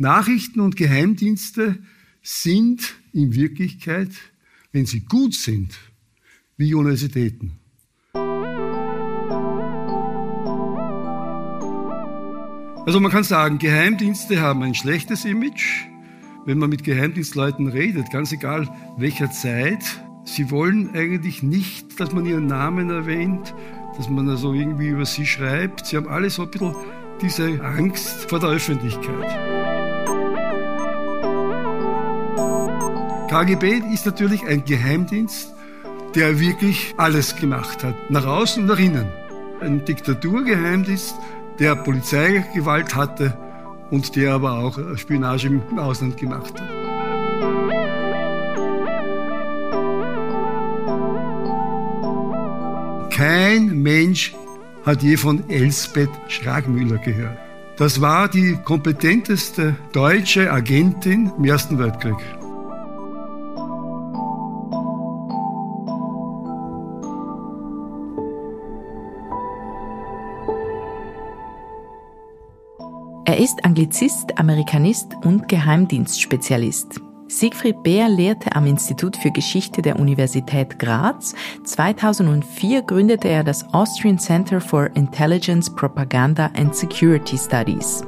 Nachrichten und Geheimdienste sind in Wirklichkeit, wenn sie gut sind, wie Universitäten. Also man kann sagen, Geheimdienste haben ein schlechtes Image. Wenn man mit Geheimdienstleuten redet, ganz egal welcher Zeit, sie wollen eigentlich nicht, dass man ihren Namen erwähnt, dass man also irgendwie über sie schreibt. Sie haben alle so ein bisschen diese Angst vor der Öffentlichkeit. KGB ist natürlich ein Geheimdienst, der wirklich alles gemacht hat, nach außen und nach innen. Ein Diktaturgeheimdienst, der Polizeigewalt hatte und der aber auch Spionage im Ausland gemacht hat. Kein Mensch hat je von Elsbeth Schragmüller gehört. Das war die kompetenteste deutsche Agentin im Ersten Weltkrieg. Ist Anglizist, Amerikanist und Geheimdienstspezialist. Siegfried Beer lehrte am Institut für Geschichte der Universität Graz. 2004 gründete er das Austrian Center for Intelligence, Propaganda and Security Studies.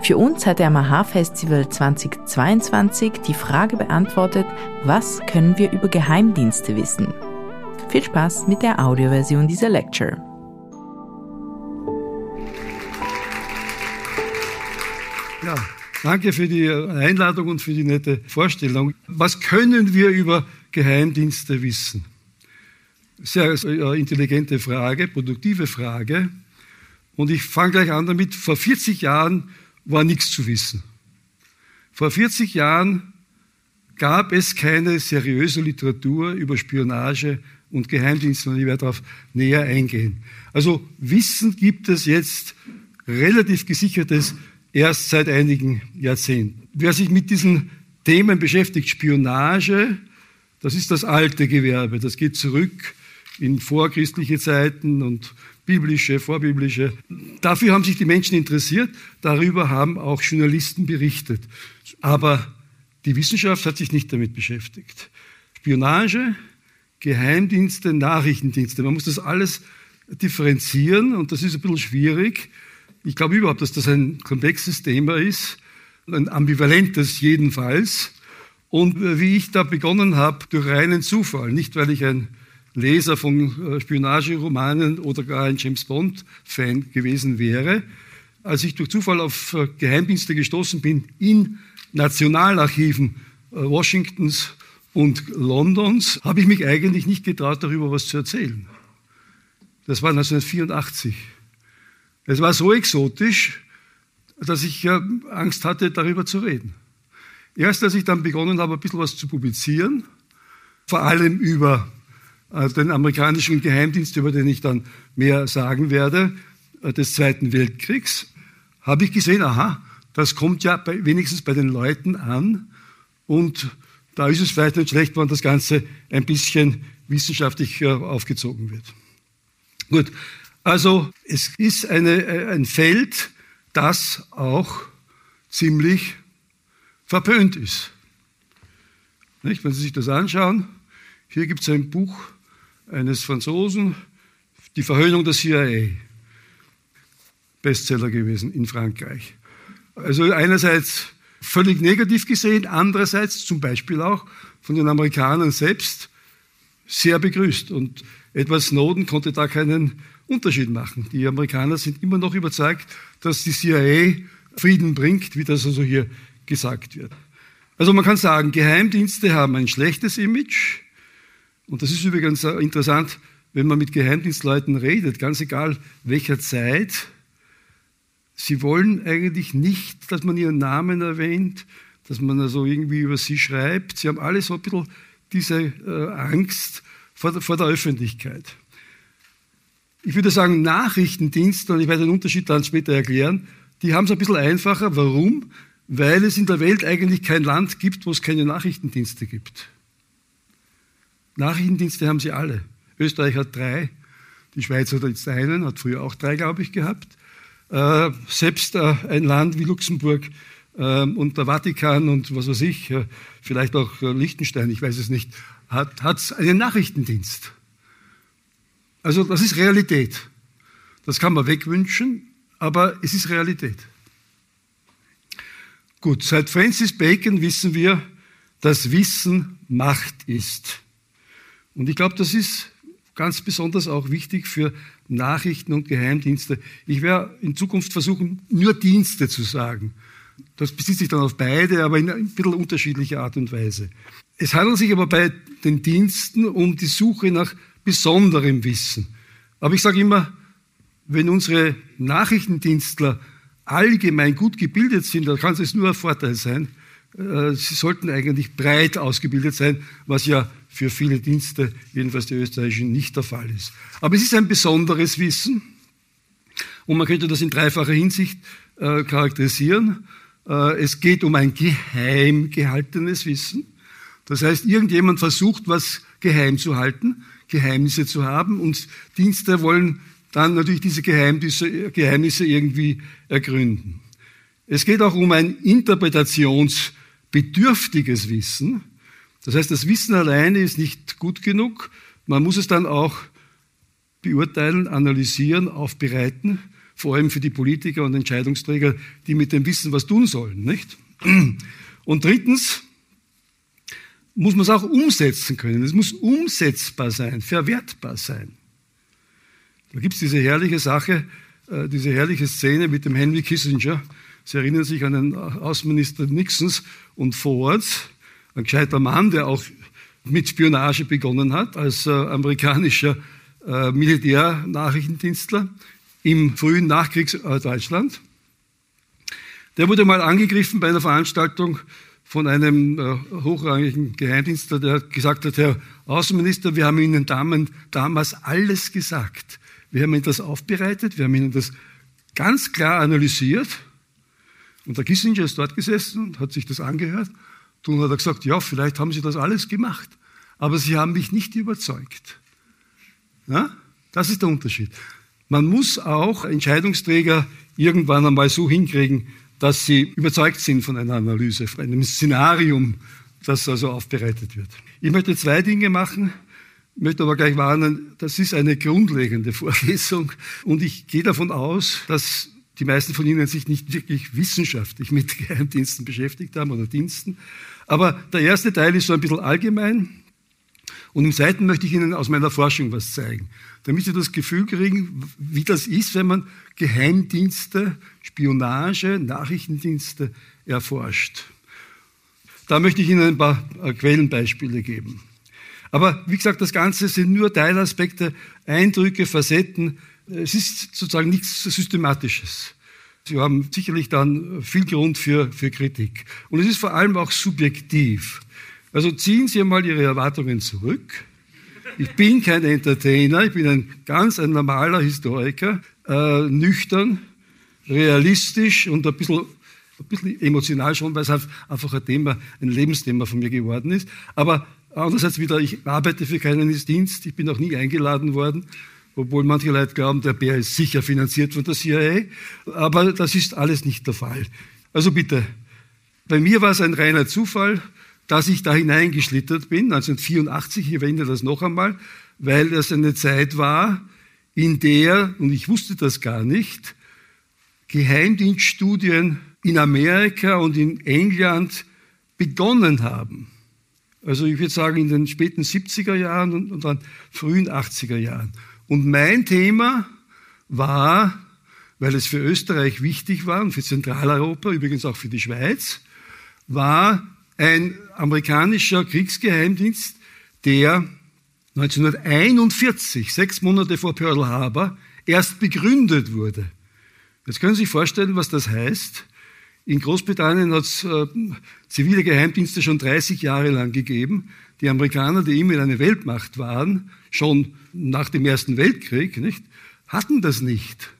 Für uns hat er am AHA-Festival 2022 die Frage beantwortet, was können wir über Geheimdienste wissen? Viel Spaß mit der Audioversion dieser Lecture. Ja, danke für die Einladung und für die nette Vorstellung. Was können wir über Geheimdienste wissen? Sehr äh, intelligente Frage, produktive Frage. Und ich fange gleich an damit. Vor 40 Jahren war nichts zu wissen. Vor 40 Jahren gab es keine seriöse Literatur über Spionage und Geheimdienste und ich werde darauf näher eingehen. Also Wissen gibt es jetzt relativ gesichertes erst seit einigen Jahrzehnten. Wer sich mit diesen Themen beschäftigt, Spionage, das ist das alte Gewerbe, das geht zurück in vorchristliche Zeiten und biblische, vorbiblische. Dafür haben sich die Menschen interessiert, darüber haben auch Journalisten berichtet. Aber die Wissenschaft hat sich nicht damit beschäftigt. Spionage, Geheimdienste, Nachrichtendienste, man muss das alles differenzieren und das ist ein bisschen schwierig. Ich glaube überhaupt, dass das ein komplexes Thema ist, ein ambivalentes jedenfalls. Und wie ich da begonnen habe, durch reinen Zufall, nicht weil ich ein Leser von äh, Spionageromanen oder gar ein James Bond-Fan gewesen wäre, als ich durch Zufall auf äh, Geheimdienste gestoßen bin in Nationalarchiven äh, Washingtons und Londons, habe ich mich eigentlich nicht getraut, darüber was zu erzählen. Das war 1984. Es war so exotisch, dass ich Angst hatte, darüber zu reden. Erst als ich dann begonnen habe, ein bisschen was zu publizieren, vor allem über äh, den amerikanischen Geheimdienst, über den ich dann mehr sagen werde, äh, des Zweiten Weltkriegs, habe ich gesehen, aha, das kommt ja bei, wenigstens bei den Leuten an und da ist es vielleicht nicht schlecht, wenn das Ganze ein bisschen wissenschaftlich äh, aufgezogen wird. Gut, also es ist eine, äh, ein Feld, das auch ziemlich verpönt ist. Nicht? Wenn Sie sich das anschauen, hier gibt es ein Buch eines Franzosen, Die Verhöhnung der CIA, Bestseller gewesen in Frankreich. Also einerseits völlig negativ gesehen, andererseits zum Beispiel auch von den Amerikanern selbst sehr begrüßt. Und Edward Snowden konnte da keinen Unterschied machen. Die Amerikaner sind immer noch überzeugt, dass die CIA Frieden bringt, wie das also hier gesagt wird. Also man kann sagen, Geheimdienste haben ein schlechtes Image. Und das ist übrigens interessant, wenn man mit Geheimdienstleuten redet, ganz egal welcher Zeit. Sie wollen eigentlich nicht, dass man ihren Namen erwähnt, dass man also irgendwie über sie schreibt. Sie haben alle so ein bisschen diese äh, Angst vor der, vor der Öffentlichkeit ich würde sagen, Nachrichtendienste, und ich werde den Unterschied dann später erklären, die haben es ein bisschen einfacher. Warum? Weil es in der Welt eigentlich kein Land gibt, wo es keine Nachrichtendienste gibt. Nachrichtendienste haben sie alle. Österreich hat drei, die Schweiz hat jetzt einen, hat früher auch drei, glaube ich, gehabt. Äh, selbst äh, ein Land wie Luxemburg ähm, und der Vatikan und was weiß ich, äh, vielleicht auch äh, Liechtenstein, ich weiß es nicht, hat einen Nachrichtendienst. Also das ist Realität. Das kann man wegwünschen, aber es ist Realität. Gut, seit Francis Bacon wissen wir, dass Wissen Macht ist. Und ich glaube, das ist ganz besonders auch wichtig für Nachrichten und Geheimdienste. Ich werde in Zukunft versuchen, nur Dienste zu sagen. Das bezieht sich dann auf beide, aber in ein bisschen unterschiedlicher Art und Weise. Es handelt sich aber bei den Diensten um die Suche nach besonderem Wissen. Aber ich sage immer, wenn unsere Nachrichtendienstler allgemein gut gebildet sind, dann kann es nur ein Vorteil sein. Äh, sie sollten eigentlich breit ausgebildet sein, was ja für viele Dienste, jedenfalls die österreichischen, nicht der Fall ist. Aber es ist ein besonderes Wissen und man könnte das in dreifacher Hinsicht äh, charakterisieren. Äh, es geht um ein geheim gehaltenes Wissen. Das heißt, irgendjemand versucht, was geheim zu halten, Geheimnisse zu haben und Dienste wollen dann natürlich diese Geheimnisse, irgendwie ergründen. Es geht auch um ein interpretationsbedürftiges Wissen. Das heißt, das Wissen alleine ist nicht gut genug. Man muss es dann auch beurteilen, analysieren, aufbereiten, vor allem für die Politiker und Entscheidungsträger, die mit dem Wissen was tun sollen, nicht? Und drittens muss man es auch umsetzen können. Es muss umsetzbar sein, verwertbar sein. Da gibt es diese herrliche Sache, äh, diese herrliche Szene mit dem Henry Kissinger. Sie erinnern sich an den Außenminister Nixons und Forwards, ein gescheiter Mann, der auch mit Spionage begonnen hat als äh, amerikanischer äh, Militärnachrichtendienstler im frühen Nachkriegsdeutschland. Der wurde mal angegriffen bei einer Veranstaltung von einem äh, hochrangigen Geheimdienstler, der gesagt hat, Herr Außenminister, wir haben Ihnen damals alles gesagt. Wir haben Ihnen das aufbereitet, wir haben Ihnen das ganz klar analysiert. Und der Kissinger ist dort gesessen und hat sich das angehört und hat er gesagt, ja, vielleicht haben Sie das alles gemacht, aber Sie haben mich nicht überzeugt. Ja? Das ist der Unterschied. Man muss auch Entscheidungsträger irgendwann einmal so hinkriegen, dass sie überzeugt sind von einer Analyse, von einem Szenarium, das also aufbereitet wird. Ich möchte zwei Dinge machen, möchte aber gleich warnen, das ist eine grundlegende Vorlesung und ich gehe davon aus, dass die meisten von Ihnen sich nicht wirklich wissenschaftlich mit Geheimdiensten beschäftigt haben oder Diensten. Aber der erste Teil ist so ein bisschen allgemein. Und im zweiten möchte ich Ihnen aus meiner Forschung was zeigen, damit Sie das Gefühl kriegen, wie das ist, wenn man Geheimdienste, Spionage, Nachrichtendienste erforscht. Da möchte ich Ihnen ein paar äh, Quellenbeispiele geben. Aber wie gesagt, das Ganze sind nur Teilaspekte, Eindrücke, Facetten. Es ist sozusagen nichts Systematisches. Sie haben sicherlich dann viel Grund für, für Kritik. Und es ist vor allem auch subjektiv. Also ziehen Sie einmal Ihre Erwartungen zurück. Ich bin kein Entertainer, ich bin ein ganz ein normaler Historiker, äh, nüchtern, realistisch und ein bisschen, ein bisschen emotional schon, weil es einfach ein Thema, ein Lebensthema von mir geworden ist. Aber andererseits wieder, ich arbeite für keinen Dienst, ich bin auch nie eingeladen worden, obwohl manche Leute glauben, der Bär ist sicher finanziert von der CIA. Aber das ist alles nicht der Fall. Also bitte, bei mir war es ein reiner Zufall dass ich da hineingeschlittert bin, 1984, ich erwähne das noch einmal, weil das eine Zeit war, in der, und ich wusste das gar nicht, Geheimdienststudien in Amerika und in England begonnen haben. Also ich würde sagen in den späten 70er Jahren und, dann frühen 80er Jahren. Und mein Thema war, weil es für Österreich wichtig war und für Zentraleuropa, übrigens auch für die Schweiz, war ein amerikanischer Kriegsgeheimdienst, der 1941, sechs Monate vor Pearl Harbor, erst begründet wurde. Jetzt können Sie sich vorstellen, was das heißt. In Großbritannien hat es äh, zivile Geheimdienste schon 30 Jahre lang gegeben. Die Amerikaner, die immer eine Weltmacht waren, schon nach dem Ersten Weltkrieg, nicht, hatten das nicht.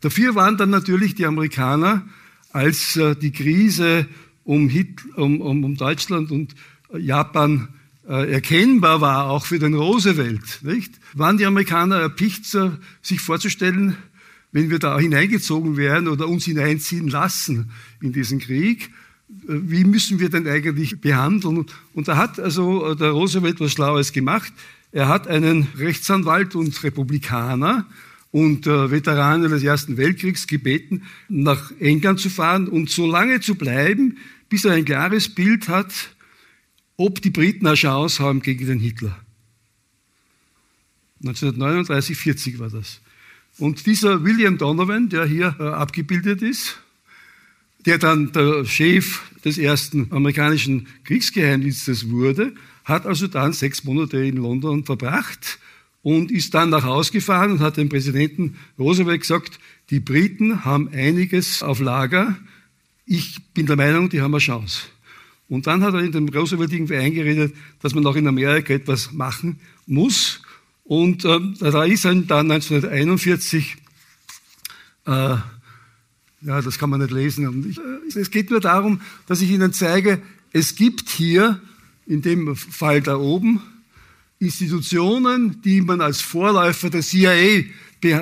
Dafür waren dann natürlich die Amerikaner, als äh, die Krise um, Hitler, um, um, Deutschland und Japan äh, erkennbar war, auch für den Roosevelt, nicht? waren die Amerikaner erpicht, sich vorzustellen, wenn wir da hineingezogen werden oder uns hineinziehen lassen in diesen Krieg, äh, wie müssen wir denn eigentlich behandeln? Und da hat also äh, der Roosevelt was Schlaues gemacht. Er hat einen Rechtsanwalt und Republikaner und äh, Veteranen des Ersten Weltkriegs gebeten, nach England zu fahren und so lange zu bleiben, bis er ein klares Bild hat, ob die Briten eine Chance haben gegen den Hitler. 1939, 40 war das. Und dieser William Donovan, der hier äh, abgebildet ist, der dann der Chef des ersten amerikanischen Kriegsgeheimdienstes wurde, hat also dann sechs Monate in London verbracht und ist dann nach Hause gefahren und hat dem Präsidenten Roosevelt gesagt, die Briten haben einiges auf Lager. Ich bin der Meinung, die haben eine Chance. Und dann hat er in dem Roosevelt irgendwie eingeredet, dass man auch in Amerika etwas machen muss. Und äh, da ist dann 1941 äh, ja, das kann man nicht lesen. Ich, äh, es geht nur darum, dass ich Ihnen zeige, es gibt hier, in dem Fall da oben, Institutionen, die man als Vorläufer der CIA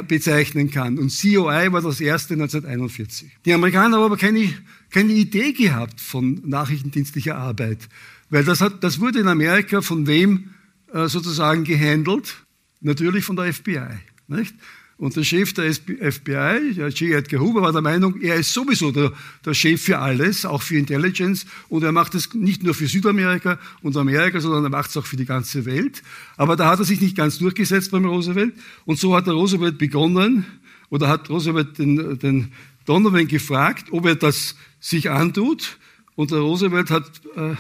bezeichnen kann. Und COI war das erste 1941. Die Amerikaner haben aber keine, keine Idee gehabt von nachrichtendienstlicher Arbeit, weil das, hat, das wurde in Amerika von wem äh, sozusagen gehandelt? Natürlich von der FBI. Nicht? Und der Chef der FBI, J. Edgar Hoover, war der Meinung, er ist sowieso der, der, Chef für alles, auch für Intelligence. Und er macht es nicht nur für Südamerika und Amerika, sondern er macht es auch für die ganze Welt. Aber da hat er sich nicht ganz durchgesetzt beim Roosevelt. Und so hat der Roosevelt begonnen, oder hat Roosevelt den, den Donovan gefragt, ob er das sich antut. Und der Roosevelt hat äh,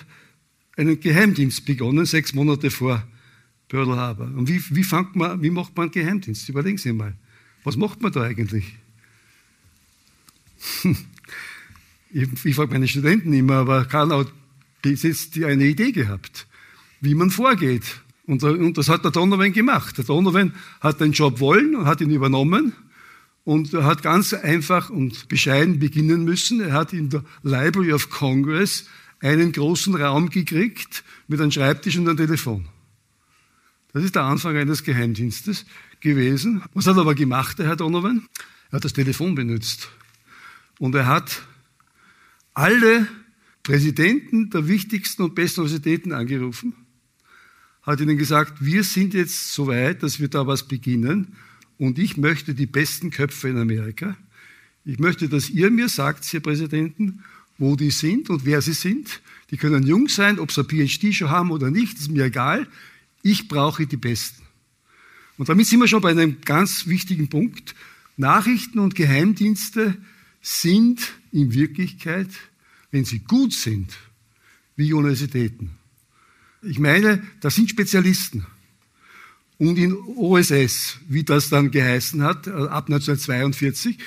einen Geheimdienst begonnen, sechs Monate vor Pearl Harbor. Und wie, wie, man, wie macht man Geheimdienst? Überlegen Sie mal. Was macht man da eigentlich? Ich, ich frage meine Studenten immer, aber Karl hat bis jetzt eine Idee gehabt, wie man vorgeht. Und, und das hat der Donovan gemacht. Der Donovan hat den Job wollen und hat ihn übernommen und er hat ganz einfach und bescheiden beginnen müssen. Er hat in der Library of Congress einen großen Raum gekriegt mit einem Schreibtisch und einem Telefon. Das ist der Anfang eines Geheimdienstes gewesen. Was hat er aber gemacht, der Herr Donovan? Er hat das Telefon benutzt. Und er hat alle Präsidenten der wichtigsten und besten Universitäten angerufen, hat ihnen gesagt, wir sind jetzt so weit, dass wir da was beginnen und ich möchte die besten Köpfe in Amerika. Ich möchte, dass ihr mir sagt, Herr Präsidenten, wo die sind und wer sie sind. Die können jung sein, ob sie ein PhD schon haben oder nicht, ist mir egal. Ich brauche die Besten. Und damit sind wir schon bei einem ganz wichtigen Punkt. Nachrichten und Geheimdienste sind in Wirklichkeit, wenn sie gut sind, wie Universitäten. Ich meine, das sind Spezialisten. Und in OSS, wie das dann geheißen hat, ab 1942,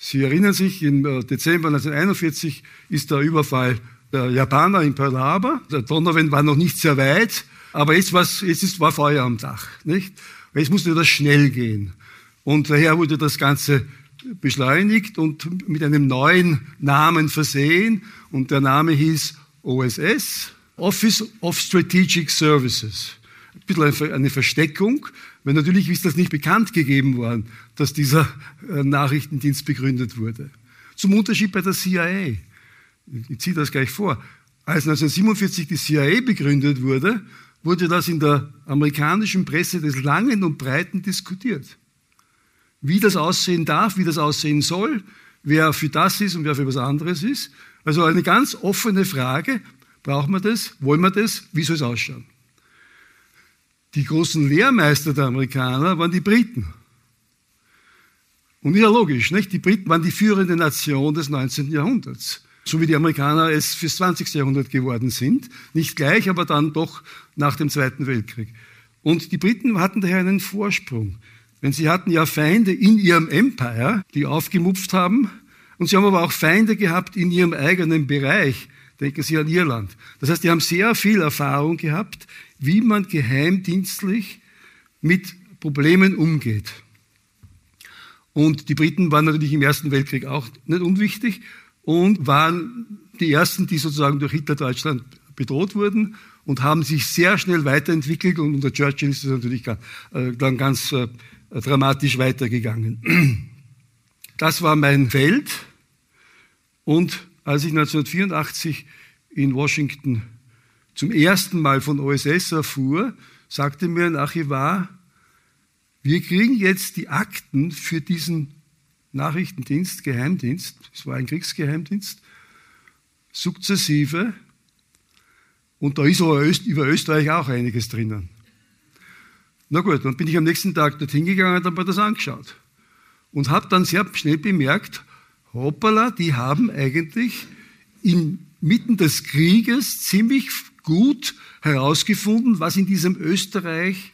Sie erinnern sich, im äh, Dezember 1941 ist der Überfall der Japaner in Pearl Harbor. Der Donovan war noch nicht sehr weit, aber jetzt, jetzt ist, war Feuer am Dach. Nicht? Jetzt musste das schnell gehen. Und daher wurde das Ganze beschleunigt und mit einem neuen Namen versehen. Und der Name hieß OSS, Office of Strategic Services. Ein bisschen eine Versteckung, weil natürlich ist das nicht bekannt gegeben worden, dass dieser äh, Nachrichtendienst begründet wurde. Zum Unterschied bei der CIA. Ich ziehe das gleich vor. Als 1947 die CIA begründet wurde, wurde das in der amerikanischen Presse des Langen und Breiten diskutiert. Wie das aussehen darf, wie das aussehen soll, wer für das ist und wer für was anderes ist. Also eine ganz offene Frage, brauchen wir das, wollen wir das, wie soll es ausschauen? Die großen Lehrmeister der Amerikaner waren die Briten. Und ja, logisch, nicht? Die Briten waren die führende Nation des 19. Jahrhunderts so wie die Amerikaner es fürs 20. Jahrhundert geworden sind. Nicht gleich, aber dann doch nach dem Zweiten Weltkrieg. Und die Briten hatten daher einen Vorsprung. Denn sie hatten ja Feinde in ihrem Empire, die aufgemupft haben. Und sie haben aber auch Feinde gehabt in ihrem eigenen Bereich. Denken Sie an Irland. Das heißt, die haben sehr viel Erfahrung gehabt, wie man geheimdienstlich mit Problemen umgeht. Und die Briten waren natürlich im Ersten Weltkrieg auch nicht unwichtig und waren die ersten, die sozusagen durch Hitler-Deutschland bedroht wurden und haben sich sehr schnell weiterentwickelt und unter Churchill ist es natürlich äh, dann ganz äh, dramatisch weitergegangen. Das war mein Feld. Und als ich 1984 in Washington zum ersten Mal von OSS erfuhr, sagte mir ein Archivar, wir kriegen jetzt die Akten für diesen Nachrichtendienst, Geheimdienst, es war ein Kriegsgeheimdienst, sukzessive. Und da ist aber über Österreich auch einiges drinnen. Na gut, dann bin ich am nächsten Tag dorthin gegangen und habe mir das angeschaut. Und habe dann sehr schnell bemerkt, hoppala, die haben eigentlich inmitten des Krieges ziemlich gut herausgefunden, was in diesem Österreich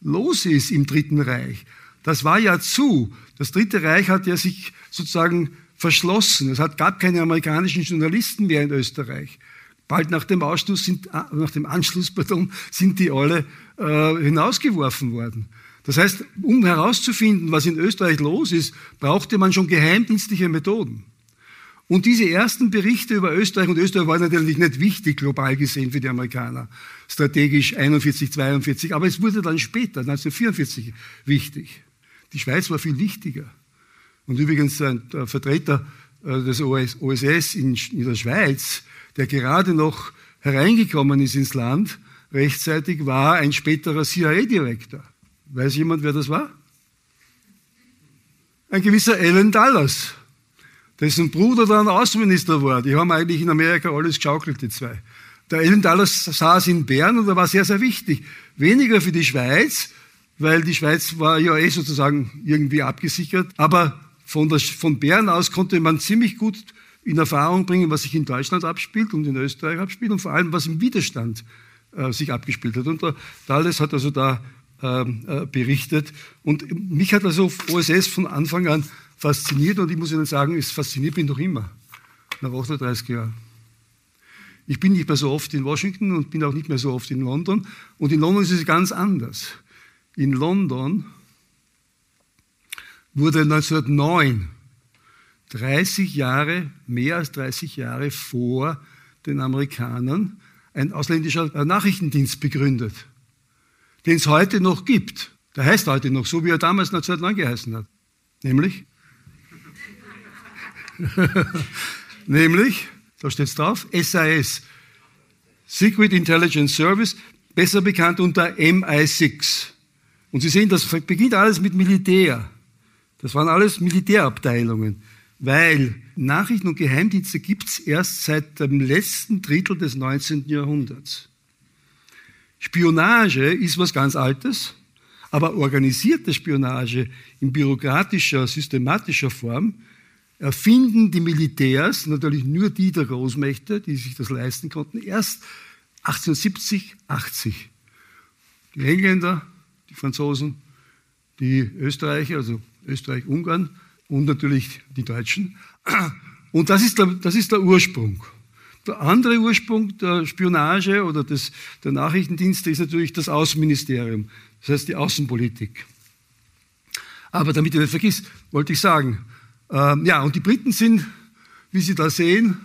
los ist im Dritten Reich. Das war ja zu. Das Dritte Reich hat ja sich sozusagen verschlossen. Es gab keine amerikanischen Journalisten mehr in Österreich. Bald nach dem, Ausschluss sind, äh, nach dem Anschluss pardon, sind die alle äh, hinausgeworfen worden. Das heißt, um herauszufinden, was in Österreich los ist, brauchte man schon geheimdienstliche Methoden. Und diese ersten Berichte über Österreich, und Österreich war natürlich nicht wichtig global gesehen für die Amerikaner, strategisch 41, 42, aber es wurde dann später, 1944, wichtig. Die Schweiz war viel wichtiger. Und übrigens ein Vertreter äh, des OSS in der Schweiz, der gerade noch hereingekommen ist ins Land, rechtzeitig war ein späterer CIA-Direktor. Weiß jemand, wer das war? Ein gewisser Alan Dallas dessen Bruder dann Außenminister war. Die haben eigentlich in Amerika alles geschaukelt, die zwei. Der Ellen Dallas saß in Bern und er war sehr, sehr wichtig. Weniger für die Schweiz, weil die Schweiz war ja eh sozusagen irgendwie abgesichert. Aber von, der, von Bern aus konnte man ziemlich gut in Erfahrung bringen, was sich in Deutschland abspielt und in Österreich abspielt und vor allem, was im Widerstand äh, sich abgespielt hat. Und der Dallas hat also da ähm, äh, berichtet. Und mich hat also OSS von Anfang an fasziniert und ich muss Ihnen sagen, es fasziniert mich noch immer, nach 38 Jahren. Ich bin nicht mehr so oft in Washington und bin auch nicht mehr so oft in London. Und in London ist es ganz anders. In London wurde 1909, 30 Jahre, mehr als 30 Jahre vor den Amerikanern, ein ausländischer Nachrichtendienst begründet, den es heute noch gibt. Der heißt heute noch so, wie er damals 1909 geheißen hat. Nämlich Nämlich, da steht es drauf, SAS, Secret Intelligence Service, besser bekannt unter MI6. Und Sie sehen, das beginnt alles mit Militär. Das waren alles Militärabteilungen, weil Nachrichten und Geheimdienste gibt es erst seit dem letzten Drittel des 19. Jahrhunderts. Spionage ist was ganz Altes, aber organisierte Spionage in bürokratischer, systematischer Form erfinden die Militärs, natürlich nur die der Großmächte, die sich das leisten konnten, erst 1870, 80. Die Engländer, die Franzosen, die Österreicher, also Österreich-Ungarn und natürlich die Deutschen. Und das ist der, das ist der Ursprung. Der andere Ursprung der Spionage oder des, der Nachrichtendienste ist natürlich das Außenministerium, das heißt die Außenpolitik. Aber damit ihr nicht vergisst, wollte ich sagen, ähm, ja, und die Briten sind, wie Sie da sehen,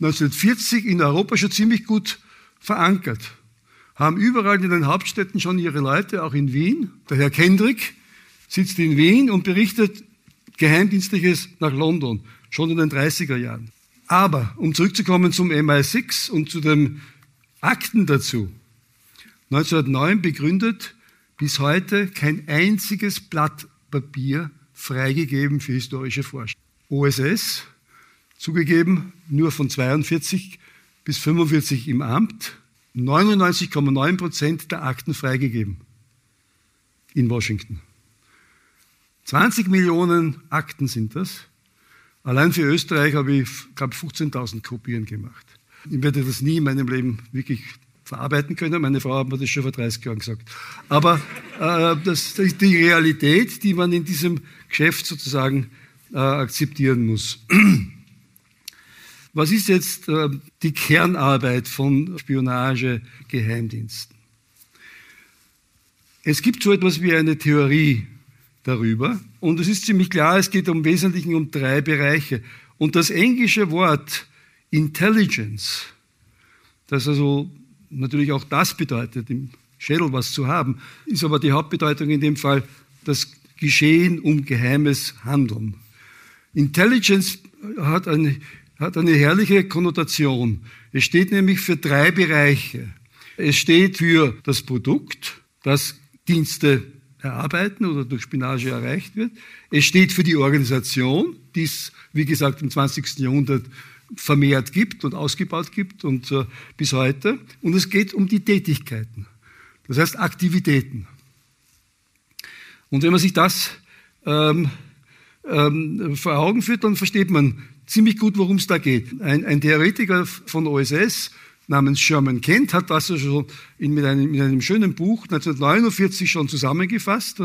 1940 in Europa schon ziemlich gut verankert. Haben überall in den Hauptstädten schon ihre Leute, auch in Wien. Der Herr Kendrick sitzt in Wien und berichtet Geheimdienstliches nach London, schon in den 30er Jahren. Aber, um zurückzukommen zum MI6 und zu den Akten dazu. 1909 begründet bis heute kein einziges Blatt Papier freigegeben für historische Forschung. OSS, zugegeben, nur von 42 bis 45 im Amt, 99,9 Prozent der Akten freigegeben in Washington. 20 Millionen Akten sind das. Allein für Österreich habe ich, glaube 15.000 Kopien gemacht. Ich werde das nie in meinem Leben wirklich verarbeiten können. Meine Frau hat mir das schon vor 30 Jahren gesagt. Aber äh, das, ist die Realität, die man in diesem Geschäft sozusagen äh, akzeptieren muss. Was ist jetzt äh, die Kernarbeit von Spionage-Geheimdiensten? Es gibt so etwas wie eine Theorie darüber und es ist ziemlich klar, es geht im Wesentlichen um drei Bereiche. Und das englische Wort Intelligence, das also natürlich auch das bedeutet, im Schädel was zu haben, ist aber die Hauptbedeutung in dem Fall das Geschehen um geheimes Handeln. Intelligence hat eine, hat eine herrliche Konnotation. Es steht nämlich für drei Bereiche. Es steht für das Produkt, das Dienste erarbeiten oder durch Spionage erreicht wird. Es steht für die Organisation, die es, wie gesagt, im 20. Jahrhundert vermehrt gibt und ausgebaut gibt und äh, bis heute. Und es geht um die Tätigkeiten, das heißt Aktivitäten. Und wenn man sich das ähm, ähm, vor Augen führt, dann versteht man ziemlich gut, worum es da geht. Ein, ein, Theoretiker von OSS namens Sherman Kent hat das schon in, mit, einem, mit, einem, schönen Buch 1949 schon zusammengefasst.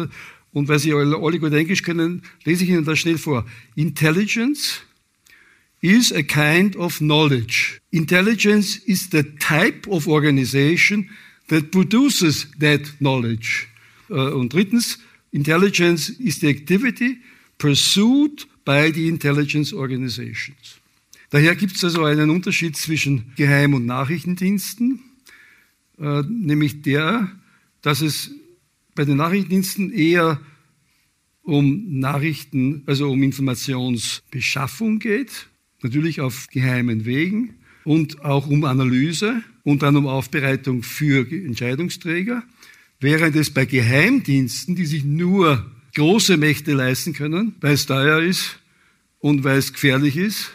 Und weil Sie alle gut Englisch können, lese ich Ihnen das schnell vor. Intelligence is a kind of knowledge. Intelligence is the type of organization that produces that knowledge. Äh, und drittens, intelligence is the activity pursued by the intelligence organizations. Daher gibt es also einen Unterschied zwischen Geheim- und Nachrichtendiensten, äh, nämlich der, dass es bei den Nachrichtendiensten eher um Nachrichten, also um Informationsbeschaffung geht, natürlich auf geheimen Wegen und auch um Analyse und dann um Aufbereitung für Entscheidungsträger, während es bei Geheimdiensten, die sich nur große Mächte leisten können, weil es teuer ist und weil es gefährlich ist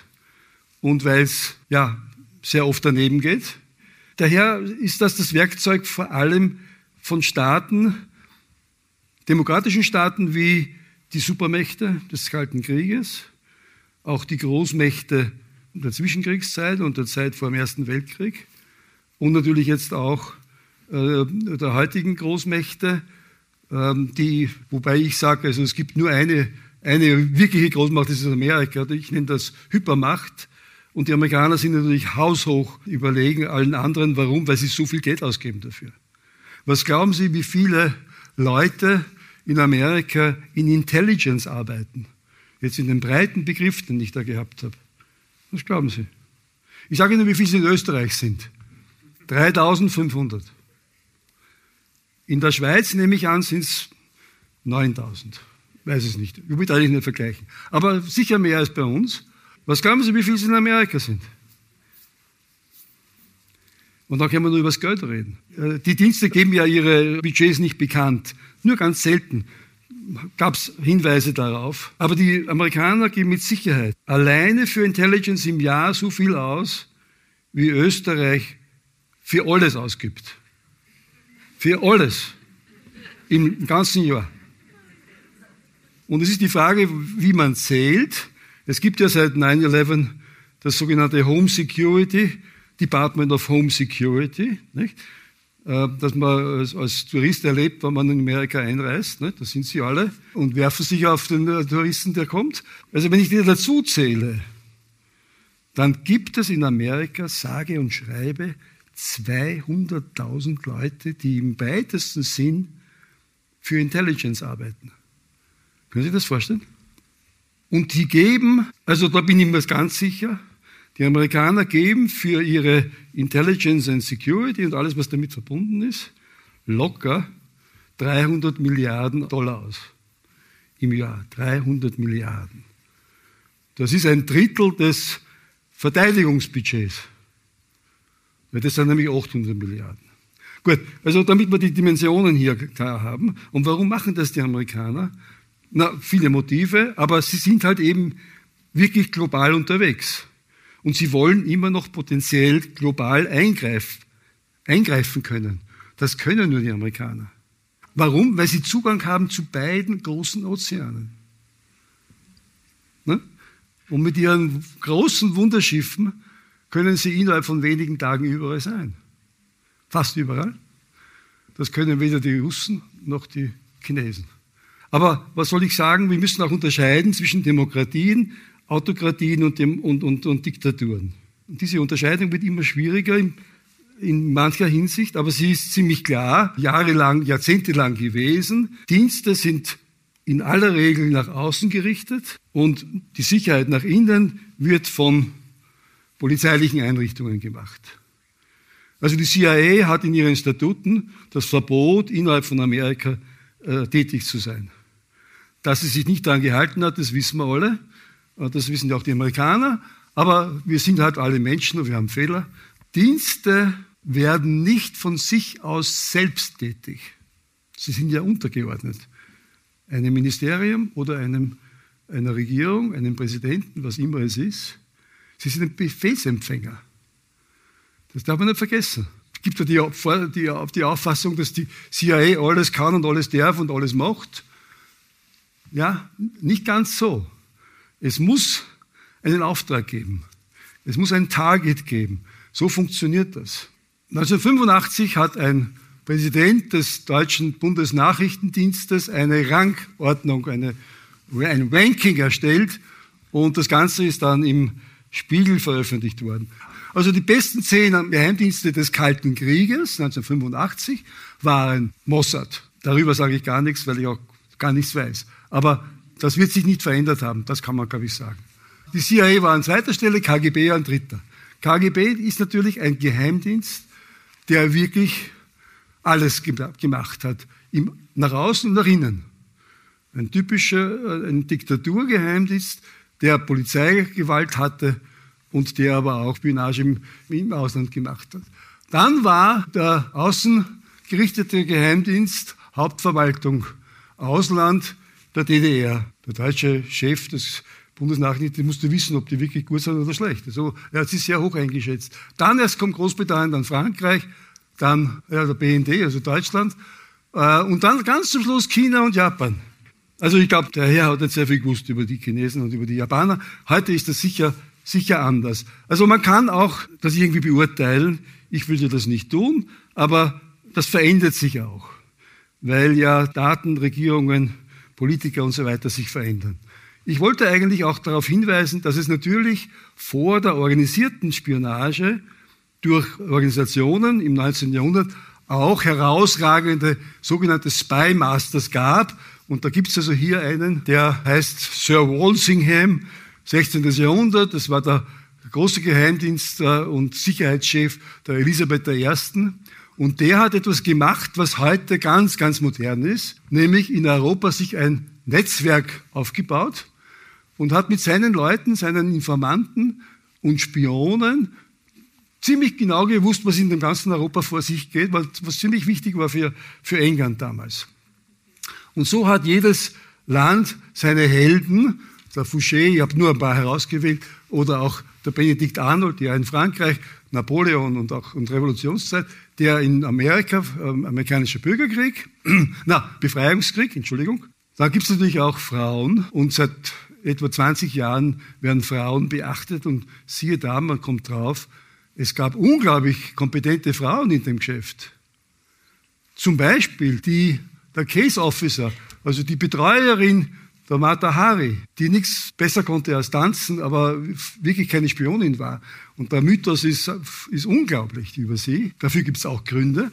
und weil es ja sehr oft daneben geht. Daher ist das das Werkzeug vor allem von Staaten, demokratischen Staaten wie die Supermächte des Kalten Krieges, auch die Großmächte der Zwischenkriegszeit und der Zeit vor dem Ersten Weltkrieg und natürlich jetzt auch äh, der heutigen Großmächte, die, wobei ich sage, also es gibt nur eine, eine wirkliche Großmacht, das ist Amerika. Ich nenne das Hypermacht. Und die Amerikaner sind natürlich haushoch überlegen allen anderen. Warum? Weil sie so viel Geld ausgeben dafür. Was glauben Sie, wie viele Leute in Amerika in Intelligence arbeiten? Jetzt in dem breiten Begriff, den ich da gehabt habe. Was glauben Sie? Ich sage Ihnen, wie viele es in Österreich sind. 3500. In der Schweiz, nehme ich an, sind es 9000. Weiß es nicht. Ich will eigentlich nicht vergleichen. Aber sicher mehr als bei uns. Was glauben Sie, wie viele es in Amerika sind? Und dann können wir nur über das Geld reden. Äh, die Dienste geben ja ihre Budgets nicht bekannt. Nur ganz selten gab es Hinweise darauf. Aber die Amerikaner geben mit Sicherheit alleine für Intelligence im Jahr so viel aus, wie Österreich für alles ausgibt. Für alles. Im ganzen Jahr. Und es ist die Frage, wie man zählt. Es gibt ja seit 9-11 das sogenannte Home Security, Department of Home Security. Nicht? Äh, dass man als, Tourist erlebt, wenn man in Amerika einreist. Ne? Da sind sie alle und werfen sich auf den äh, Touristen, der kommt. Also wenn ich die dazu zähle, dann gibt es in Amerika, sage und schreibe, 200.000 Leute, die im weitesten Sinn für Intelligence arbeiten. Können Sie sich das vorstellen? Und die geben, also da bin ich mir ganz sicher, die Amerikaner geben für ihre Intelligence and Security und alles, was damit verbunden ist, locker 300 Milliarden Dollar aus im Jahr. 300 Milliarden. Das ist ein Drittel des Verteidigungsbudgets. Das sind nämlich 800 Milliarden. Gut, also damit wir die Dimensionen hier klar haben. Und warum machen das die Amerikaner? Na, viele Motive, aber sie sind halt eben wirklich global unterwegs. Und sie wollen immer noch potenziell global eingreifen, eingreifen können. Das können nur die Amerikaner. Warum? Weil sie Zugang haben zu beiden großen Ozeanen. Ne? Und mit ihren großen Wunderschiffen können sie innerhalb von wenigen Tagen überall sein. Fast überall. Das können weder die Russen noch die Chinesen. Aber was soll ich sagen? Wir müssen auch unterscheiden zwischen Demokratien Autokratien und, dem, und, und, und Diktaturen. Und diese Unterscheidung wird immer schwieriger in, in mancher Hinsicht, aber sie ist ziemlich klar, jahrelang, jahrzehntelang gewesen. Dienste sind in aller Regel nach außen gerichtet und die Sicherheit nach innen wird von polizeilichen Einrichtungen gemacht. Also die CIA hat in ihren Statuten das Verbot, innerhalb von Amerika äh, tätig zu sein. Dass sie sich nicht daran gehalten hat, das wissen wir alle. Das wissen ja auch die Amerikaner. Aber wir sind halt alle Menschen und wir haben Fehler. Dienste werden nicht von sich aus selbst tätig. Sie sind ja untergeordnet. Einem Ministerium oder einem, einer Regierung, einem Präsidenten, was immer es ist. Sie sind ein Befehlsempfänger. Das darf man nicht vergessen. Es gibt ja die, die, die Auffassung, dass die CIA alles kann und alles darf und alles macht. Ja, nicht ganz so. Es muss einen Auftrag geben. Es muss ein Target geben. So funktioniert das. 1985 hat ein Präsident des deutschen Bundesnachrichtendienstes eine Rangordnung, eine, ein Ranking erstellt und das Ganze ist dann im Spiegel veröffentlicht worden. Also die besten zehn Geheimdienste des Kalten Krieges 1985 waren Mossad. Darüber sage ich gar nichts, weil ich auch gar nichts weiß. Aber das wird sich nicht verändert haben, das kann man, glaube ich, sagen. Die CIA war an zweiter Stelle, KGB an dritter. KGB ist natürlich ein Geheimdienst, der wirklich alles gemacht hat, nach außen und nach innen. Ein typischer äh, ein Diktaturgeheimdienst, der Polizeigewalt hatte und der aber auch Spionage im, im Ausland gemacht hat. Dann war der außengerichtete Geheimdienst Hauptverwaltung Ausland der DDR. Der deutsche Chef des Bundesnachrichten, musste wissen, ob die wirklich gut sind oder schlecht. Also er hat sie sehr hoch eingeschätzt. Dann erst kommt Großbritannien, dann Frankreich, dann ja, der BND, also Deutschland, äh, und dann ganz zum Schluss China und Japan. Also ich glaube, der Herr hat nicht sehr viel gewusst über die Chinesen und über die Japaner. Heute ist das sicher, sicher anders. Also man kann auch das irgendwie beurteilen. Ich würde das nicht tun, aber das verändert sich auch, weil ja Daten, Regierungen, Politiker und so weiter sich verändern. Ich wollte eigentlich auch darauf hinweisen, dass es natürlich vor der organisierten Spionage durch Organisationen im 19. Jahrhundert auch herausragende sogenannte Spy Masters gab. Und da gibt es also hier einen, der heißt Sir Walsingham, 16. Jahrhundert. Das war der große Geheimdienst und Sicherheitschef der Elisabeth I. Und der hat etwas gemacht, was heute ganz, ganz modern ist, nämlich in Europa sich ein Netzwerk aufgebaut und hat mit seinen Leuten, seinen Informanten und Spionen ziemlich genau gewusst, was in dem ganzen Europa vor sich geht, was ziemlich wichtig war für, für England damals. Und so hat jedes Land seine Helden, der Fouché, ich habe nur ein paar herausgewählt, oder auch der Benedikt Arnold, der in Frankreich, Napoleon und auch in Revolutionszeit, der in Amerika, ähm, amerikanischer Bürgerkrieg, na, Befreiungskrieg, Entschuldigung. Da gibt es natürlich auch Frauen und seit etwa 20 Jahren werden Frauen beachtet und siehe da, man kommt drauf, es gab unglaublich kompetente Frauen in dem Geschäft. Zum Beispiel die, der Case Officer, also die Betreuerin der Mata Hari, die nichts besser konnte als tanzen, aber wirklich keine Spionin war. Und der Mythos ist, ist unglaublich über sie. Dafür gibt es auch Gründe.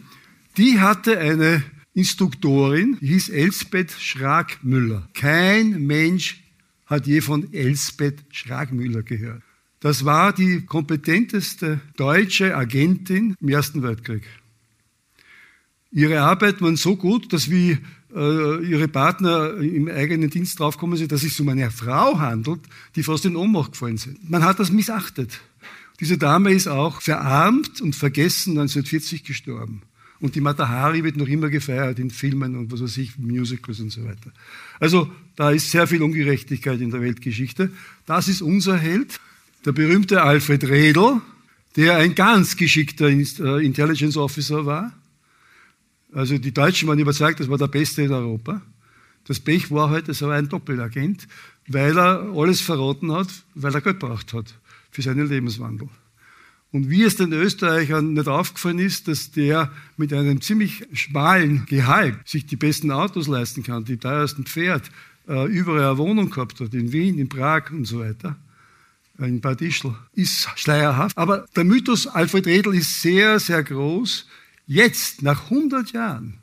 Die hatte eine Instruktorin, die hieß Elsbeth Schragmüller. Kein Mensch hat je von Elsbeth Schragmüller gehört. Das war die kompetenteste deutsche Agentin im Ersten Weltkrieg. Ihre Arbeit war so gut, dass wie äh, ihre Partner im eigenen Dienst draufkommen sind, dass es um eine Frau handelt, die fast in Ohnmacht gefallen sind. Man hat das missachtet. Diese Dame ist auch verarmt und vergessen 1940 gestorben. Und die Matahari wird noch immer gefeiert in Filmen und was weiß ich, Musicals und so weiter. Also da ist sehr viel Ungerechtigkeit in der Weltgeschichte. Das ist unser Held, der berühmte Alfred Redl, der ein ganz geschickter äh, Intelligence Officer war. Also die Deutschen waren überzeugt, das war der Beste in Europa. Das Pech war halt, er war ein Doppelagent, weil er alles verraten hat, weil er Geld braucht hat für seinen Lebenswandel. Und wie es den Österreichern nicht aufgefallen ist, dass der mit einem ziemlich schmalen Gehalt sich die besten Autos leisten kann, die teuersten Pferd, äh, überall eine Wohnung gehabt hat, in Wien, in Prag und so weiter, äh, in Bad Ischl, ist schleierhaft. Aber der Mythos Alfred Redl ist sehr, sehr groß. Jetzt, nach 100 Jahren,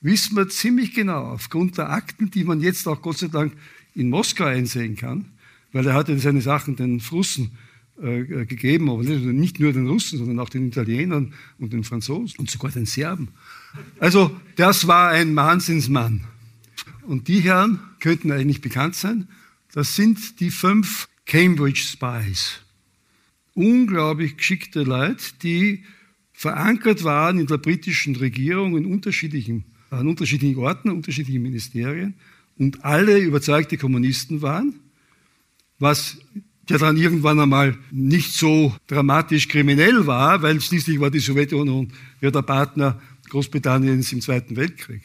wissen wir ziemlich genau, aufgrund der Akten, die man jetzt auch Gott sei Dank in Moskau einsehen kann, weil er hatte seine Sachen den Russen äh, gegeben, aber nicht nur den Russen, sondern auch den Italienern und den Franzosen und sogar den Serben. Also das war ein Wahnsinnsmann. Und die Herren könnten eigentlich bekannt sein. Das sind die fünf Cambridge Spies. Unglaublich geschickte Leute, die verankert waren in der britischen Regierung in unterschiedlichen, an unterschiedlichen Orten, unterschiedlichen Ministerien und alle überzeugte Kommunisten waren, was ja dann irgendwann einmal nicht so dramatisch kriminell war, weil schließlich war die Sowjetunion ja der Partner Großbritanniens im Zweiten Weltkrieg.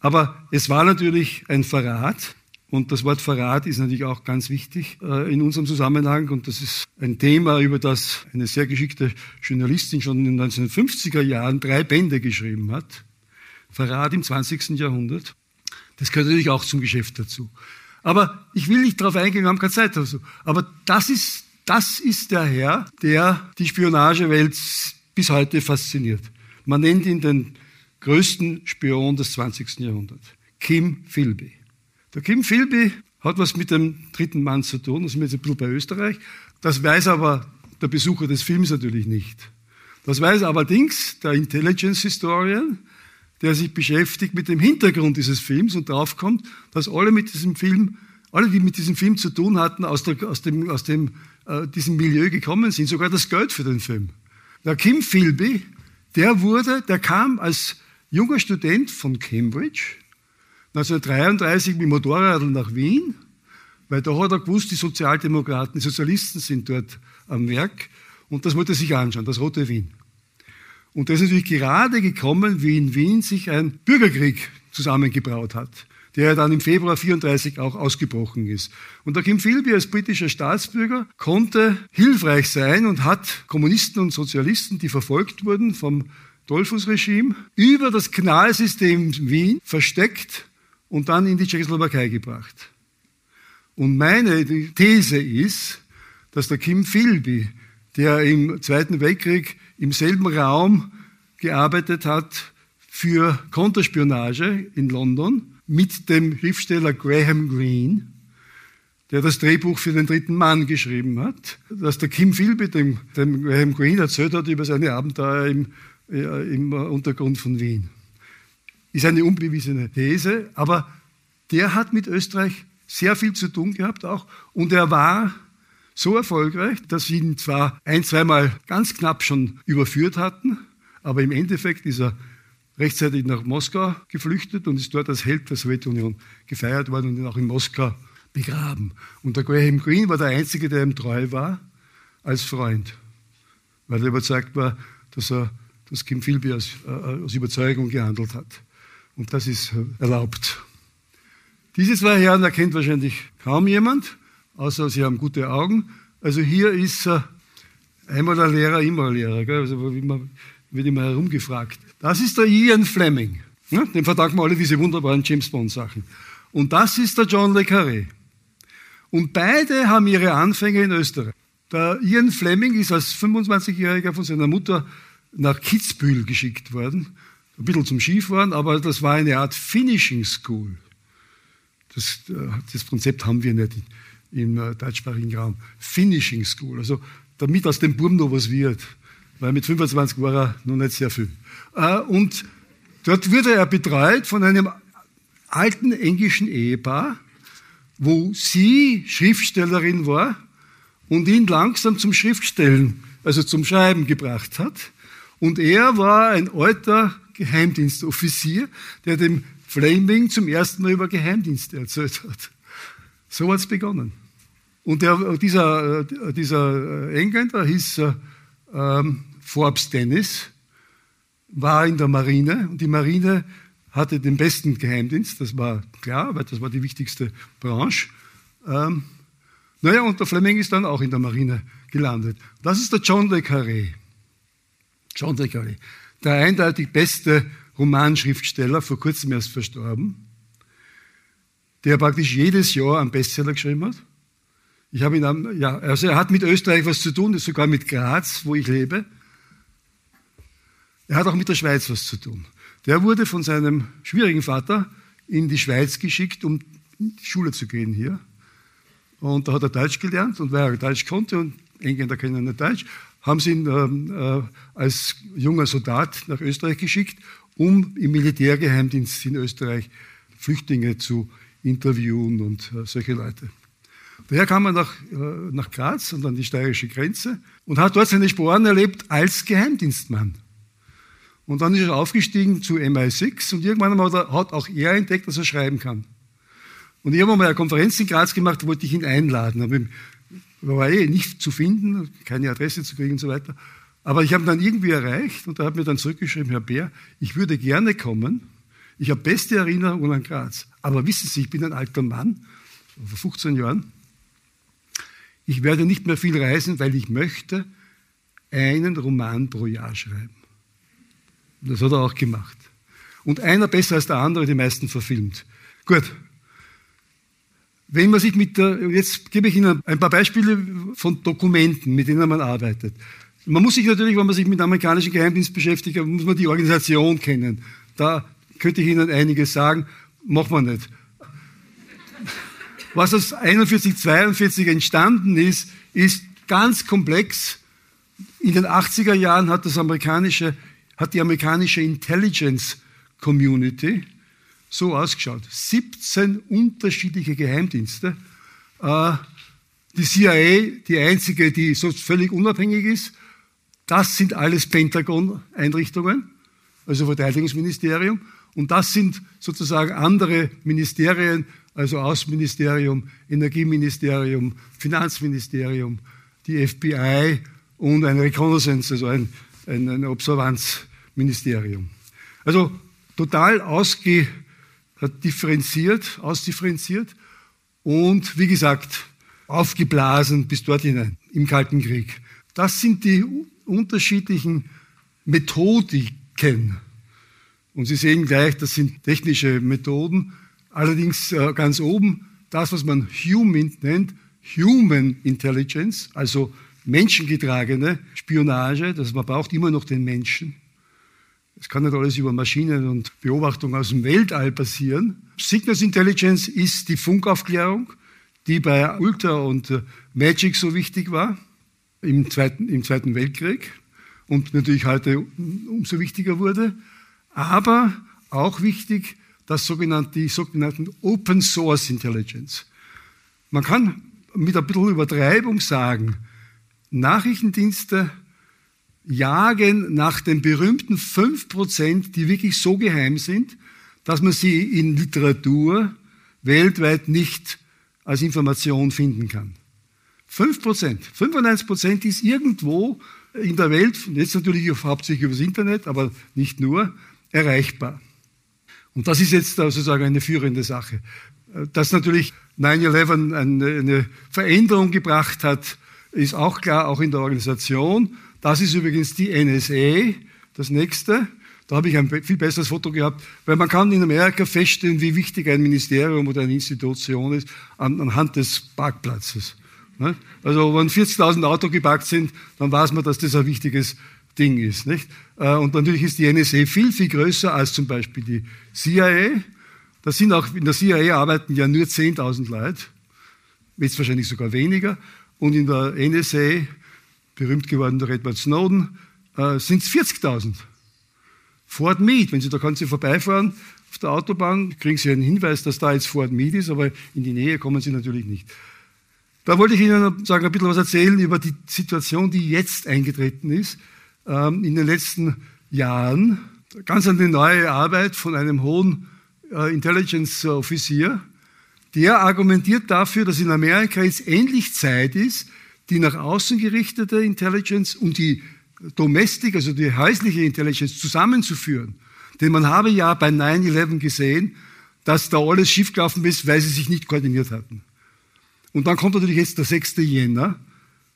Aber es war natürlich ein Verrat. Und das Wort Verrat ist natürlich auch ganz wichtig äh, in unserem Zusammenhang. Und das ist ein Thema, über das eine sehr geschickte Journalistin schon in den 1950er Jahren drei Bände geschrieben hat. Verrat im 20. Jahrhundert. Das gehört natürlich auch zum Geschäft dazu. Aber ich will nicht darauf eingehen, wir haben keine Zeit dazu. Aber das ist, das ist der Herr, der die Spionagewelt bis heute fasziniert. Man nennt ihn den größten Spion des 20. Jahrhunderts, Kim Philby. Der Kim Philby hat was mit dem dritten Mann zu tun, das ist jetzt ein bisschen bei Österreich. Das weiß aber der Besucher des Films natürlich nicht. Das weiß allerdings der Intelligence Historian, der sich beschäftigt mit dem Hintergrund dieses Films und draufkommt, dass alle mit diesem Film, alle, die mit diesem Film zu tun hatten, aus, der, aus dem, aus dem, äh, diesem Milieu gekommen sind, sogar das Geld für den Film. Der Kim Philby, der wurde, der kam als junger Student von Cambridge 1933 mit Motorrad nach Wien, weil da hat er gewusst, die Sozialdemokraten, die Sozialisten sind dort am Werk und das wollte er sich anschauen, das Rote Wien. Und das ist natürlich gerade gekommen, wie in Wien sich ein Bürgerkrieg zusammengebraut hat, der dann im Februar 34 auch ausgebrochen ist. Und der Kim Philby als britischer Staatsbürger konnte hilfreich sein und hat Kommunisten und Sozialisten, die verfolgt wurden vom Dollfuß-Regime, über das Knallsystem Wien versteckt und dann in die Tschechoslowakei gebracht. Und meine These ist, dass der Kim Philby, der im Zweiten Weltkrieg im selben Raum gearbeitet hat für Konterspionage in London, mit dem Schriftsteller Graham Greene, der das Drehbuch für den dritten Mann geschrieben hat, dass der Kim Philby dem, dem Graham Greene erzählt hat über seine Abenteuer im, äh, im Untergrund von Wien. Ist eine unbewiesene These, aber der hat mit Österreich sehr viel zu tun gehabt auch und er war so erfolgreich, dass sie ihn zwar ein, zweimal ganz knapp schon überführt hatten, aber im Endeffekt ist er rechtzeitig nach Moskau geflüchtet und ist dort als Held der Sowjetunion gefeiert worden und auch in Moskau begraben. Und der Graham Greene war der Einzige, der ihm treu war als Freund, weil er überzeugt war, dass er das Kim Philby aus, äh, aus Überzeugung gehandelt hat. Und das ist erlaubt. Diese zwei Herren erkennt wahrscheinlich kaum jemand, außer sie haben gute Augen. Also hier ist äh, einmal ein Lehrer, immer ein Lehrer. Gell? Also wird immer herumgefragt. Das ist der Ian Fleming. Ja, dem verdanken wir alle diese wunderbaren James Bond-Sachen. Und das ist der John Le Carré. Und beide haben ihre Anfänge in Österreich. Der Ian Fleming ist als 25-Jähriger von seiner Mutter nach Kitzbühel geschickt worden ein bisschen zum Skifahren, aber das war eine Art Finishing School. Das, äh, das Konzept haben wir nicht im äh, deutschsprachigen Raum. Finishing School, also damit aus dem Burm noch was wird. Weil mit 25 war er noch nicht sehr viel. Äh, und dort wurde er betreut von einem alten englischen Ehepaar, wo sie Schriftstellerin war und ihn langsam zum Schriftstellen, also zum Schreiben gebracht hat. Und er war ein alter Geheimdienstoffizier, der dem Flaming zum ersten Mal über Geheimdienste erzählt hat. So hat es begonnen. Und der, dieser, dieser Engländer hieß ähm, Forbes Dennis, war in der Marine und die Marine hatte den besten Geheimdienst, das war klar, weil das war die wichtigste Branche. Ähm, naja, und der Fleming ist dann auch in der Marine gelandet. Das ist der John Le Carré. John Le Carré der eindeutig beste Romanschriftsteller, vor kurzem erst verstorben, der praktisch jedes Jahr einen Bestseller geschrieben hat. Ich habe ihn, ja, also er hat mit Österreich was zu tun, sogar mit Graz, wo ich lebe. Er hat auch mit der Schweiz was zu tun. Der wurde von seinem schwierigen Vater in die Schweiz geschickt, um in die Schule zu gehen hier. Und da hat er Deutsch gelernt und weil er Deutsch konnte und Engländer kennen nicht Deutsch, haben sie ihn ähm, äh, als junger Soldat nach Österreich geschickt, um im Militärgeheimdienst in Österreich Flüchtlinge zu interviewen und äh, solche Leute. Daher kam er nach, äh, nach Graz und an die steirische Grenze und hat dort seine Sporen erlebt als Geheimdienstmann. Und dann ist er aufgestiegen zu MI6 und irgendwann hat, auch er entdeckt, dass er schreiben kann. Und ich habe mal eine Konferenz in Graz gemacht, da wollte ich ihn einladen. Aber war eh nicht zu finden, keine Adresse zu kriegen und so weiter. Aber ich habe dann irgendwie erreicht und er hat mir dann zurückgeschrieben, Herr Bär, ich würde gerne kommen. Ich habe beste Erinnerungen an Graz. Aber wissen Sie, ich bin ein alter Mann, vor 15 Jahren. Ich werde nicht mehr viel reisen, weil ich möchte einen Roman pro Jahr schreiben. Das hat er auch gemacht. Und einer besser als der andere, die meisten verfilmt. Gut. Wenn man sich mit der, jetzt gebe ich Ihnen ein paar Beispiele von Dokumenten, mit denen man arbeitet. Man muss sich natürlich, wenn man sich mit amerikanischen Geheimdienst beschäftigt, muss man die Organisation kennen. Da könnte ich Ihnen einiges sagen, macht man nicht. Was aus 41, 42 entstanden ist, ist ganz komplex. In den 80er Jahren hat das amerikanische hat die amerikanische Intelligence Community so ausgeschaut. 17 unterschiedliche Geheimdienste. Äh, die CIA, die einzige, die so völlig unabhängig ist, das sind alles Pentagon-Einrichtungen, also Verteidigungsministerium. Und das sind sozusagen andere Ministerien, also Außenministerium, Energieministerium, Finanzministerium, die FBI und ein Reconnaissance, also ein, ein, ein Observanz, Ministerium. Also total ausdifferenziert, ausdifferenziert und wie gesagt, aufgeblasen bis dort hinein im Kalten Krieg. Das sind die unterschiedlichen Methodiken. Und Sie sehen gleich, das sind technische Methoden. Allerdings äh, ganz oben das, was man Human nennt, Human Intelligence, also menschengetragene Spionage, das man braucht immer noch den Menschen. Es kann nicht alles über Maschinen und Beobachtung aus dem Weltall passieren. Signals Intelligence ist die Funkaufklärung, die bei Ultra und äh, Magic so wichtig war im Zweiten, im Zweiten Weltkrieg und natürlich heute umso wichtiger wurde. Aber auch wichtig, das sogenannte, die sogenannten Open Source Intelligence. Man kann mit ein bisschen Übertreibung sagen, Nachrichtendienste jagen nach den berühmten 5%, die wirklich so geheim sind, dass man sie in Literatur weltweit nicht als Information finden kann. 5%. 95% ist irgendwo in der Welt, jetzt natürlich hauptsächlich übers Internet, aber nicht nur, erreichbar. Und das ist jetzt sozusagen eine führende Sache. Dass natürlich 9-11 eine Veränderung gebracht hat, ist auch klar, auch in der Organisation. Das ist übrigens die NSA, das nächste. Da habe ich ein viel besseres Foto gehabt, weil man kann in Amerika feststellen, wie wichtig ein Ministerium oder eine Institution ist anhand des Parkplatzes. Ne? Also wenn 40.000 Autos geparkt sind, dann weiß man, dass das ein wichtiges Ding ist. Nicht? Äh, und natürlich ist die NSA viel, viel größer als zum Beispiel die CIA. Das sind auch, in der CIA arbeiten ja nur 10.000 Leute, jetzt wahrscheinlich sogar weniger. Und in der NSA berühmt geworden durch Edward Snowden, äh, sind es 40.000. Ford Meade, wenn Sie da Sie vorbeifahren auf der Autobahn, kriegen Sie einen Hinweis, dass da jetzt Ford Meade ist, aber in die Nähe kommen Sie natürlich nicht. Da wollte ich Ihnen sagen, ein bisschen was erzählen über die Situation, die jetzt eingetreten ist ähm, in den letzten Jahren. Ganz eine neue Arbeit von einem hohen äh, Intelligence-Offizier, der argumentiert dafür, dass in Amerika jetzt endlich Zeit ist, die nach außen gerichtete Intelligence und die Domestic, also die häusliche Intelligence zusammenzuführen. Denn man habe ja bei 9-11 gesehen, dass da alles schiefgelaufen ist, weil sie sich nicht koordiniert hatten. Und dann kommt natürlich jetzt der 6. Jänner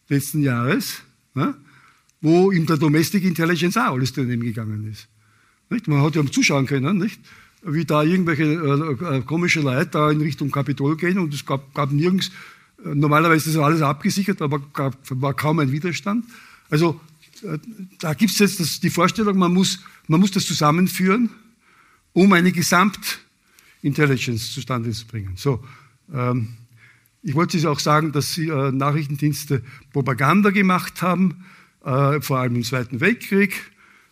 letzten Jahres, ne, wo in der Domestic Intelligence auch alles daneben gegangen ist. Nicht? Man hat ja zuschauen können, nicht? wie da irgendwelche äh, äh, komische Leute da in Richtung Kapitol gehen und es gab, gab nirgends Normalerweise ist alles abgesichert, aber war kaum ein Widerstand. Also äh, da gibt es jetzt das, die Vorstellung, man muss, man muss das zusammenführen, um eine Gesamtintelligence zustande zu bringen. So, ähm, ich wollte Sie auch sagen, dass Sie äh, Nachrichtendienste Propaganda gemacht haben, äh, vor allem im Zweiten Weltkrieg,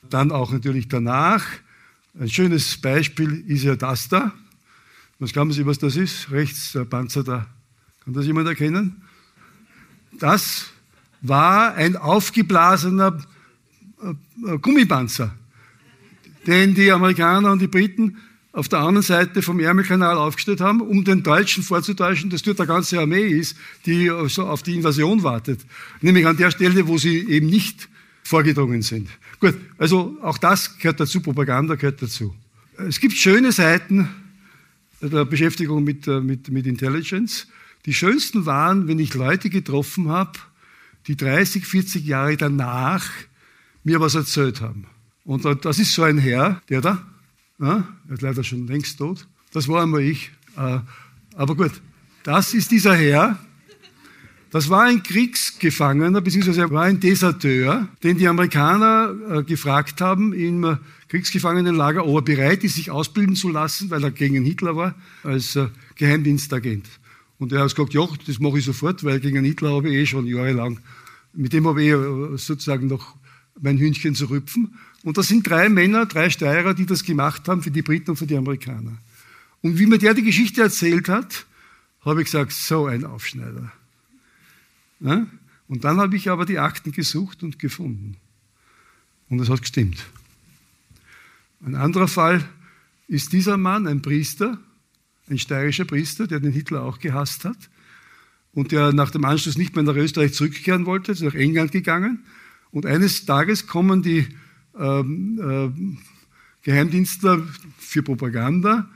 dann auch natürlich danach. Ein schönes Beispiel ist ja das da. Was glauben Sie, was das ist? Rechts der Panzer da Kann das jemand erkennen? Das war ein aufgeblasener äh, Gummipanzer, den die Amerikaner und die Briten auf der anderen Seite vom Ärmelkanal aufgestellt haben, um den Deutschen vorzutäuschen, dass dort eine ganze Armee ist, die auf die Invasion wartet. Nämlich an der Stelle, wo sie eben nicht vorgedrungen sind. Gut, also auch das gehört dazu, Propaganda gehört dazu. Es gibt schöne Seiten der Beschäftigung mit, äh, mit, mit Intelligence. Die schönsten waren, wenn ich Leute getroffen habe, die 30, 40 Jahre danach mir was erzählt haben. Und das ist so ein Herr, der da, ja, er ist leider schon längst tot, das war einmal ich. Äh, aber gut, das ist dieser Herr, das war ein Kriegsgefangener, beziehungsweise er war ein Deserteur, den die Amerikaner äh, gefragt haben im Kriegsgefangenenlager, ob er bereit ist, sich ausbilden zu lassen, weil er gegen Hitler war, als äh, Geheimdienstagent. Und er hat gesagt, ja, das mache ich sofort, weil gegen Hitler habe ich eh schon jahrelang, mit dem habe ich eh sozusagen noch mein Hühnchen zu rüpfen. Und das sind drei Männer, drei Steirer, die das gemacht haben für die Briten und für die Amerikaner. Und wie mir der die Geschichte erzählt hat, habe ich gesagt, so ein Aufschneider. Ja? Und dann habe ich aber die Akten gesucht und gefunden. Und es hat gestimmt. Ein anderer Fall ist dieser Mann, ein Priester, ein steirischer Priester, der den Hitler auch gehasst hat und der nach dem Anschluss nicht mehr nach Österreich zurückkehren wollte, ist nach England gegangen. Und eines Tages kommen die ähm, äh, Geheimdienstler für Propaganda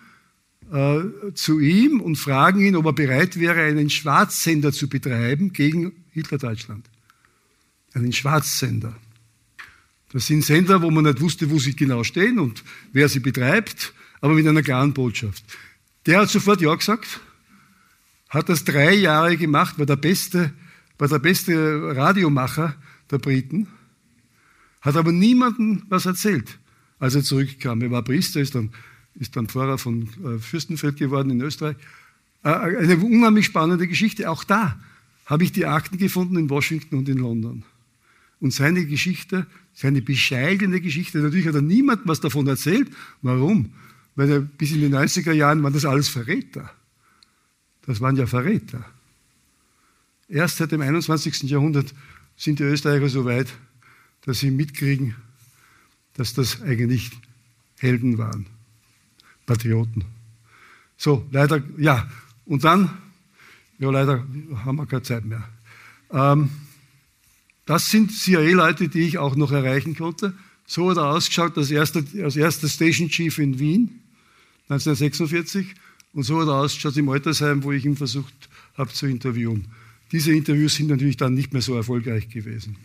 äh, zu ihm und fragen ihn, ob er bereit wäre, einen Schwarzsender zu betreiben gegen Hitler-Deutschland. Einen Schwarzsender. Das sind Sender, wo man nicht wusste, wo sie genau stehen und wer sie betreibt, aber mit einer klaren Botschaft. Der hat sofort Ja gesagt, hat das drei Jahre gemacht, war der beste, war der beste Radiomacher der Briten, hat aber niemandem was erzählt, als er zurückkam. Er war Priester, ist dann, ist dann Pfarrer von äh, Fürstenfeld geworden in Österreich. Äh, eine unheimlich spannende Geschichte. Auch da habe ich die Akten gefunden in Washington und in London. Und seine Geschichte, seine bescheidene Geschichte, natürlich hat er niemandem was davon erzählt. Warum? Weil bis in den 90er Jahren waren das alles Verräter. Das waren ja Verräter. Erst seit dem 21. Jahrhundert sind die Österreicher so weit, dass sie mitkriegen, dass das eigentlich Helden waren, Patrioten. So, leider, ja. Und dann, ja, leider haben wir keine Zeit mehr. Ähm, das sind CIA-Leute, die ich auch noch erreichen konnte. So hat er ausgeschaut als erster, als erster Station Chief in Wien 1946 und so hat er ausgeschaut im Altersheim, wo ich ihn versucht habe zu interviewen. Diese Interviews sind natürlich dann nicht mehr so erfolgreich gewesen.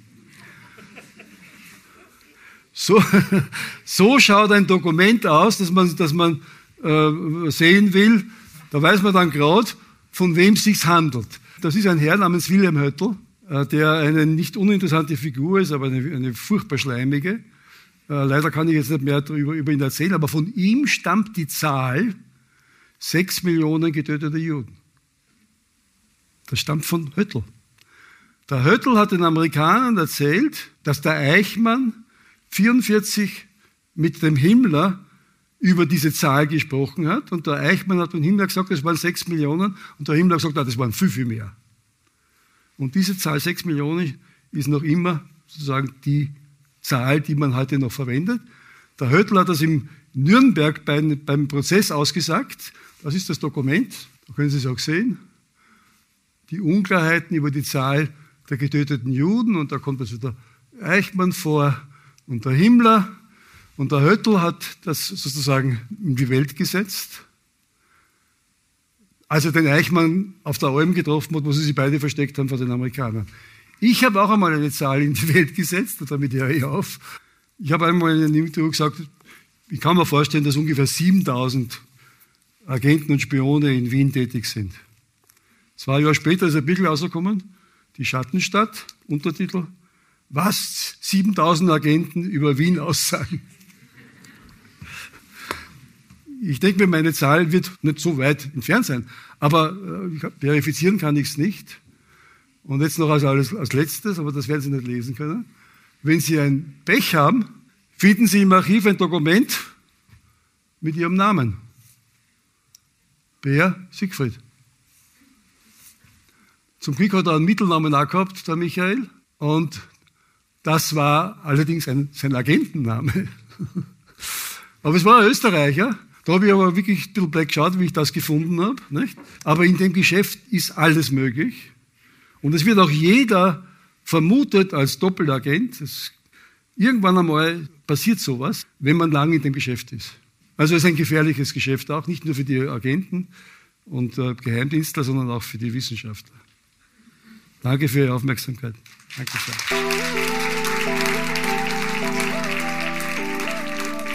So, so schaut ein Dokument aus, dass man, dass man äh, sehen will. Da weiß man dann gerade, von wem es sich handelt. Das ist ein Herr namens Wilhelm Höttl, äh, der eine nicht uninteressante Figur ist, aber eine, eine furchtbar schleimige. Äh, leider kann ich jetzt nicht mehr darüber, über ihn erzählen, aber von ihm stammt die Zahl sechs Millionen getötete Juden. Das stammt von Höttl. Der Höttl hat den Amerikanern erzählt, dass der Eichmann 44 mit dem Himmler über diese Zahl gesprochen hat. Und der Eichmann hat dem Himmler gesagt, es waren sechs Millionen. Und der Himmler hat gesagt, das waren viel, viel mehr. Und diese Zahl sechs Millionen ist noch immer sozusagen die Zahl, die man heute noch verwendet. Der Höttl hat das im Nürnberg beim, beim Prozess ausgesagt. Das ist das Dokument, da können Sie es auch sehen. Die Unklarheiten über die Zahl der getöteten Juden. Und da kommt also der Eichmann vor und der Himmler. Und der Höttl hat das sozusagen in die Welt gesetzt. Als er den Eichmann auf der Alm getroffen hat, wo sie sich beide versteckt haben vor den Amerikanern. Ich habe auch einmal eine Zahl in die Welt gesetzt, und damit höre ich auf. Ich habe einmal in einem Interview gesagt, ich kann mir vorstellen, dass ungefähr 7000 Agenten und Spione in Wien tätig sind. Zwei Jahre später ist ein Bickel rausgekommen, die Schattenstadt, Untertitel, was 7000 Agenten über Wien aussagen. Ich denke mir, meine Zahl wird nicht so weit entfernt sein, aber äh, verifizieren kann ich es nicht. Und jetzt noch als, als, als letztes, aber das werden Sie nicht lesen können. Wenn Sie ein Pech haben, finden Sie im Archiv ein Dokument mit Ihrem Namen. Bär Siegfried. Zum Glück hat er einen Mittelnamen auch gehabt, der Michael. Und das war allerdings ein, sein Agentenname. aber es war ein Österreicher. Da habe ich aber wirklich ein bisschen black geschaut, wie ich das gefunden habe. Aber in dem Geschäft ist alles möglich. Und es wird auch jeder vermutet als Doppelagent. Es, irgendwann einmal passiert sowas, wenn man lange in dem Geschäft ist. Also es ist ein gefährliches Geschäft auch, nicht nur für die Agenten und äh, Geheimdienstler, sondern auch für die Wissenschaftler. Danke für Ihre Aufmerksamkeit. Danke sehr.